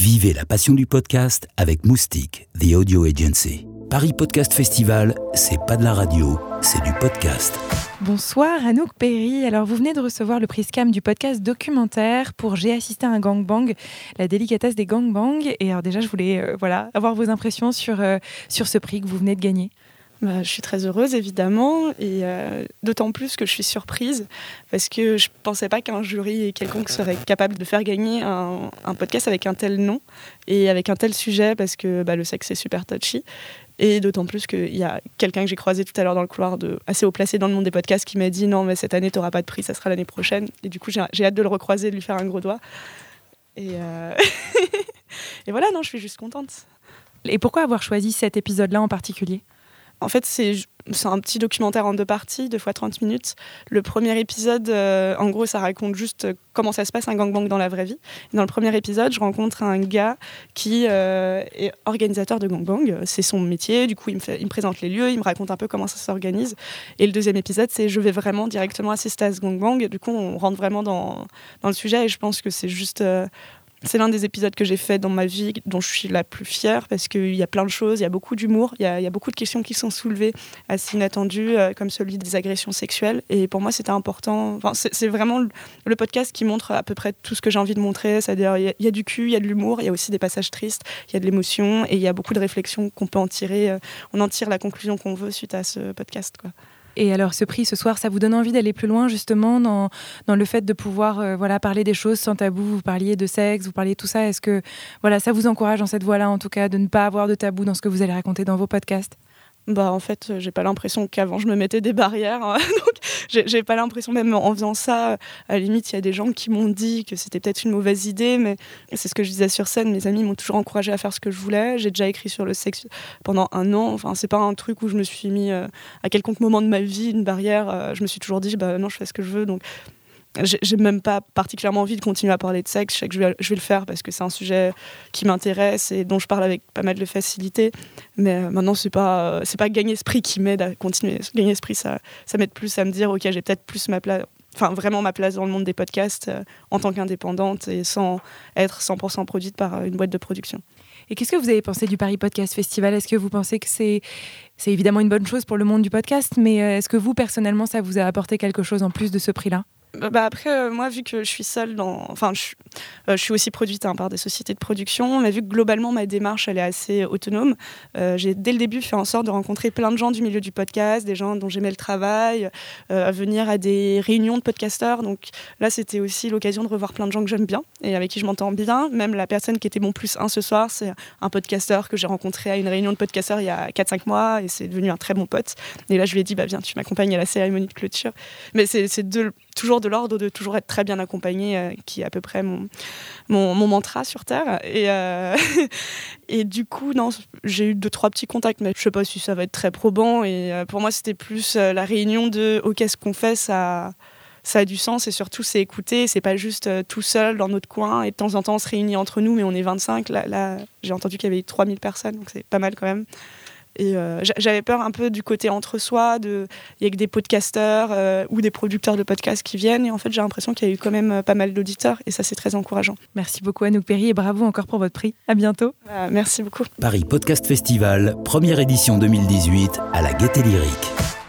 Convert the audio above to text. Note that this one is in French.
Vivez la passion du podcast avec Moustique, The Audio Agency. Paris Podcast Festival, c'est pas de la radio, c'est du podcast. Bonsoir Anouk Perry. Alors vous venez de recevoir le prix Scam du podcast documentaire pour J'ai assisté à un gangbang, la délicatesse des gangbangs. Et alors déjà je voulais euh, avoir vos impressions euh, sur ce prix que vous venez de gagner. Bah, je suis très heureuse évidemment et euh, d'autant plus que je suis surprise parce que je ne pensais pas qu'un jury quelconque serait capable de faire gagner un, podcast avec un tel nom et avec un tel sujet parce que bah, le sexe est super touchy. Et d'autant plus qu'il y a quelqu'un que j'ai croisé tout à l'heure dans le couloir de assez haut placé dans le monde des podcasts qui m'a dit non mais cette année tu n'auras pas de prix ça sera l'année prochaine. Et du coup j'ai hâte de le recroiser de lui faire un gros doigt. Et, euh, et voilà non je suis juste contente. Et pourquoi avoir choisi cet épisode là en particulier? En fait, c'est un petit documentaire en deux parties, deux fois 30 minutes. Le premier épisode, euh, en gros, ça raconte juste euh, comment ça se passe un gangbang dans la vraie vie. dans le premier épisode, je rencontre un gars qui euh, est organisateur de gangbang. C'est son métier. Du coup, il me, présente les lieux, il me raconte un peu comment ça s'organise. Et le deuxième épisode, c'est je vais vraiment directement assister à ce gangbang. Du coup, on rentre vraiment dans le sujet. Et je pense que c'est juste c'est l'un des épisodes que j'ai fait dans ma vie dont je suis la plus fière parce qu'il y a plein de choses, il y a beaucoup d'humour, il, y a beaucoup de questions qui sont soulevées assez inattendues, euh, comme celui des agressions sexuelles. Et pour moi, c'était important. Enfin, c'est vraiment le podcast qui montre à peu près tout ce que j'ai envie de montrer. C'est-à-dire, il, y, a du cul, il y a de l'humour, il y a aussi des passages tristes, il y a de l'émotion et il y a beaucoup de réflexions qu'on peut en tirer. Euh, on en tire la conclusion qu'on veut suite à ce podcast. Et alors, ce prix ce soir, ça vous donne envie d'aller plus loin, justement, dans, dans le fait de pouvoir euh, voilà, parler des choses sans tabou? Vous parliez de sexe, vous parliez de tout ça. Est-ce que voilà, ça vous encourage dans cette voie-là, en tout cas, de ne pas avoir de tabou dans ce que vous allez raconter dans vos podcasts? Bah en fait j'ai pas l'impression qu'avant je me mettais des barrières hein. donc j'ai pas l'impression même en faisant ça à la limite il y a des gens qui m'ont dit que c'était peut-être une mauvaise idée mais c'est ce que je disais sur scène. Mes amis m'ont toujours encouragé à faire ce que je voulais. J'ai déjà écrit sur le sexe pendant un an. Enfin c'est pas un truc où je me suis mis euh, à quelconque moment de ma vie une barrière euh, je me suis toujours dit bah non je fais ce que je veux. Donc j'ai même pas particulièrement envie de continuer à parler de sexe. Je sais que je vais, le faire parce que c'est un sujet qui m'intéresse et dont je parle avec pas mal de facilité. Mais euh, maintenant, c'est pas, c'est pas gagner ce prix qui m'aide à continuer. Gagner ce prix, ça, ça m'aide plus à me dire, ok, j'ai peut-être plus ma place, enfin vraiment ma place dans le monde des podcasts euh, en tant qu'indépendante et sans être 100% produite par euh, une boîte de production. Et qu'est-ce que vous avez pensé du Paris Podcast Festival? Est-ce que vous pensez que c'est c'est évidemment une bonne chose pour le monde du podcast, mais est-ce que vous personnellement ça vous a apporté quelque chose en plus de ce prix-là? Bah après, euh, moi, vu que je suis seule dans. Enfin, je, euh, suis aussi produite hein, par des sociétés de production, mais vu que globalement, ma démarche, elle est assez autonome, euh, j'ai dès le début fait en sorte de rencontrer plein de gens du milieu du podcast, des gens dont j'aimais le travail, à venir à des réunions de podcasteurs. Donc là, c'était aussi l'occasion de revoir plein de gens que j'aime bien et avec qui je m'entends bien. Même la personne qui était mon plus un ce soir, c'est un podcasteur que j'ai rencontré à une réunion de podcasteurs il y a 4-5 mois et c'est devenu un très bon pote. Et là, je lui ai dit, bah, viens, tu m'accompagnes à la cérémonie de clôture. Mais c'est de toujours de l'ordre de toujours être très bien accompagné, euh, qui est à peu près mon, mon, mantra sur Terre. Et, euh, et du coup, non, j'ai eu deux, trois petits contacts, mais je sais pas si ça va être très probant. Et euh, pour moi, c'était plus la réunion de OK, ce qu'on fait, ça ça a du sens et surtout c'est écouter, c'est pas juste tout seul dans notre coin et de temps en temps on se réunit entre nous mais on est 25. Là, là j'ai entendu qu'il y avait 3000 personnes donc c'est pas mal quand même. Et euh, j'avais peur un peu du côté entre soi, de il y a que des podcasteurs euh, ou des producteurs de podcasts qui viennent. Et en fait, j'ai l'impression qu'il y a eu quand même euh, pas mal d'auditeurs et ça, c'est très encourageant. Merci beaucoup Anouk Perry et bravo encore pour votre prix. À bientôt. merci beaucoup. Paris Podcast Festival, première édition 2018 à la Gaieté Lyrique.